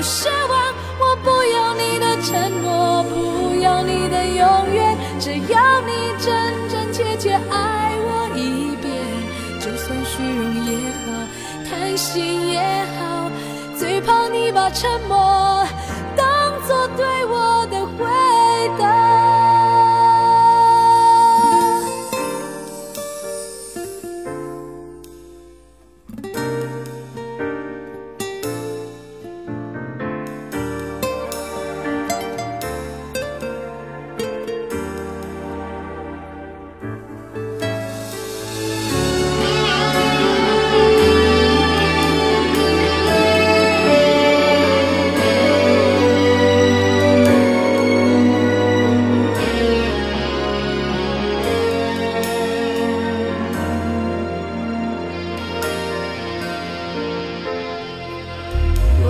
不奢望。我不要你的承诺，不要你的永远，只要你真真切切爱我一遍，就算虚荣也好，贪心也好，最怕你把沉默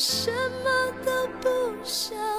什么都不想。